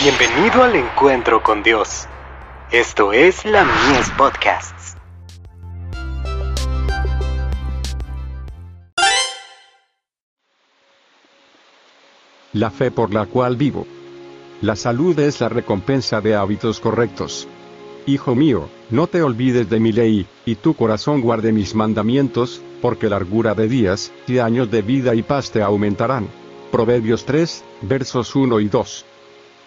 Bienvenido al encuentro con Dios. Esto es la Mies Podcasts. La fe por la cual vivo. La salud es la recompensa de hábitos correctos. Hijo mío, no te olvides de mi ley, y tu corazón guarde mis mandamientos, porque largura de días, y años de vida y paz te aumentarán. Proverbios 3, versos 1 y 2.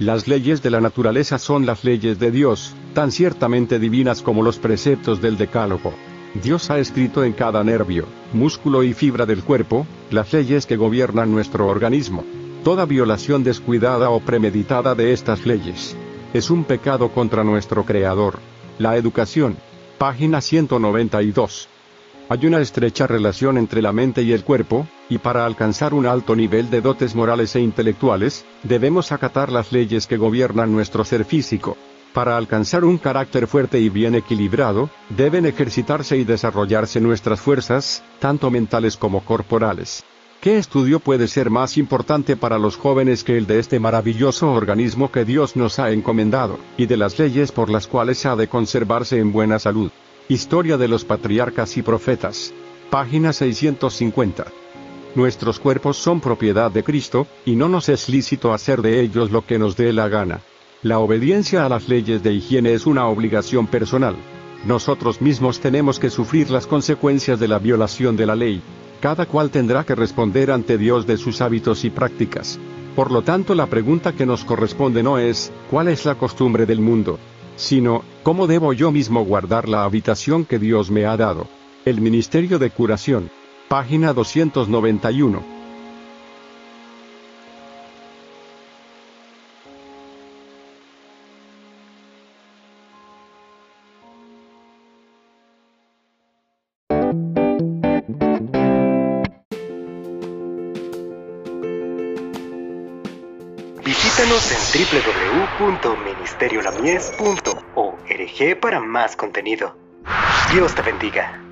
Las leyes de la naturaleza son las leyes de Dios, tan ciertamente divinas como los preceptos del Decálogo. Dios ha escrito en cada nervio, músculo y fibra del cuerpo, las leyes que gobiernan nuestro organismo. Toda violación descuidada o premeditada de estas leyes es un pecado contra nuestro Creador. La educación. Página 192. Hay una estrecha relación entre la mente y el cuerpo, y para alcanzar un alto nivel de dotes morales e intelectuales, debemos acatar las leyes que gobiernan nuestro ser físico. Para alcanzar un carácter fuerte y bien equilibrado, deben ejercitarse y desarrollarse nuestras fuerzas, tanto mentales como corporales. ¿Qué estudio puede ser más importante para los jóvenes que el de este maravilloso organismo que Dios nos ha encomendado, y de las leyes por las cuales ha de conservarse en buena salud? Historia de los Patriarcas y Profetas. Página 650. Nuestros cuerpos son propiedad de Cristo, y no nos es lícito hacer de ellos lo que nos dé la gana. La obediencia a las leyes de higiene es una obligación personal. Nosotros mismos tenemos que sufrir las consecuencias de la violación de la ley, cada cual tendrá que responder ante Dios de sus hábitos y prácticas. Por lo tanto, la pregunta que nos corresponde no es, ¿cuál es la costumbre del mundo? sino, ¿cómo debo yo mismo guardar la habitación que Dios me ha dado? El Ministerio de Curación. Página 291. Visítanos en www.ministeriolamies.org para más contenido. Dios te bendiga.